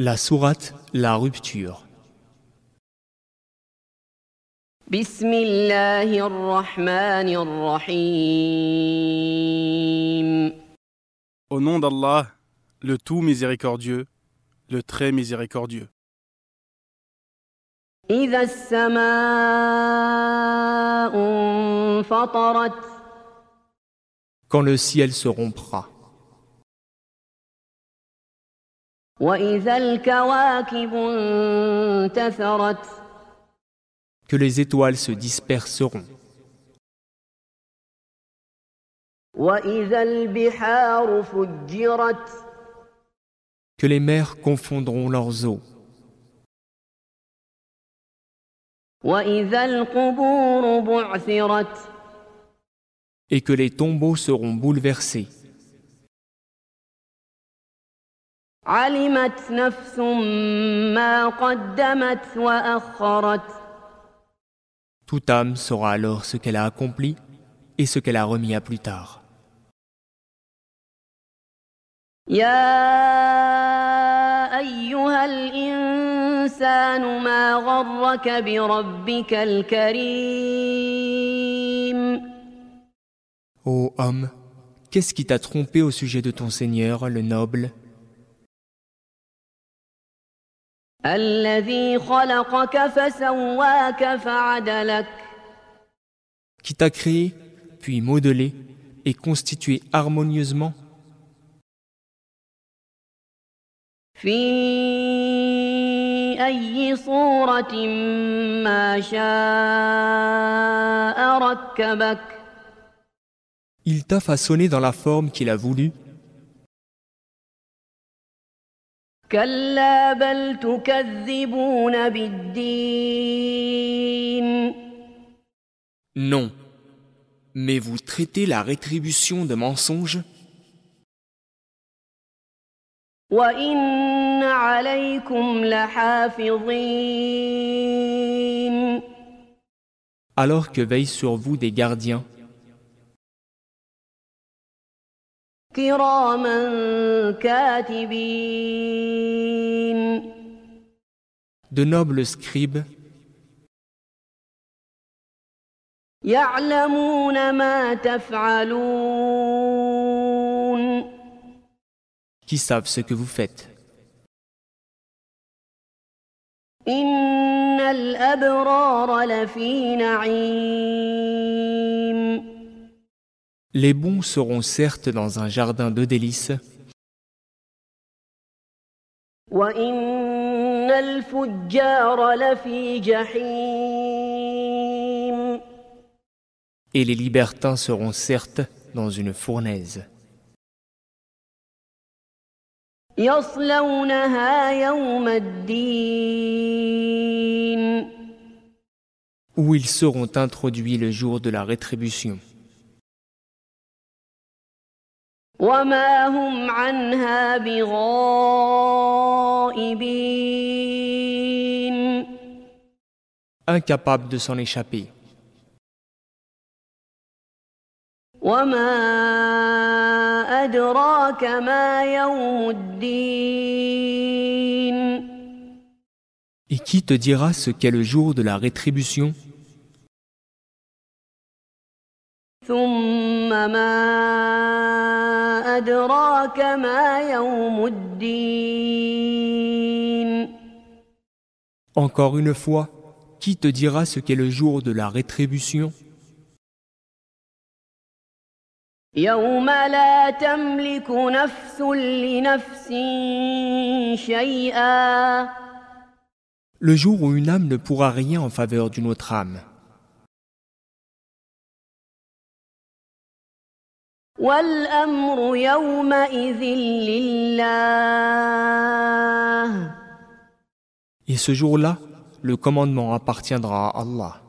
La sourate La rupture. Au nom d'Allah, le tout miséricordieux, le très miséricordieux. Quand le ciel se rompra. Que les étoiles se disperseront. Que les mers confondront leurs eaux. Et que les tombeaux seront bouleversés. علمت نفس ما قدمت وأخرت Toute âme saura alors ce qu'elle a accompli et ce qu'elle a remis à plus tard. يا أيها الإنسان ما غرك بربك الكريم Ô homme, qu'est-ce qui t'a trompé au sujet de ton Seigneur, le noble, qui t'a créé, puis modelé et constitué harmonieusement. Il t'a façonné dans la forme qu'il a voulu كلا بل تكذبون بالدين non. Mais vous traitez la rétribution de mensonge وإن عليكم لحافظين alors que veillent sur vous des gardiens, كراما كاتبين. De nobles scribes يعلمون ما تفعلون. qui savent ce que vous faites. إن الأبرار لفي نعيم. Les bons seront certes dans un jardin de délices. Et les libertins seront certes dans une fournaise. Où ils seront introduits le jour de la rétribution. وما هم عنها بغائبين Incapables de s'en échapper. وما أدراك ما يوم الدين Et qui te dira ce qu'est le jour de la rétribution ثم ما أدراك ما يوم الدين Encore une fois, qui te dira ce qu'est le jour de la rétribution يوم لا تملك نفس لنفس شيئا Le jour où une âme ne pourra rien en faveur d'une autre âme. والأمر يومئذ لله Et ce jour-là, le commandement appartiendra à Allah.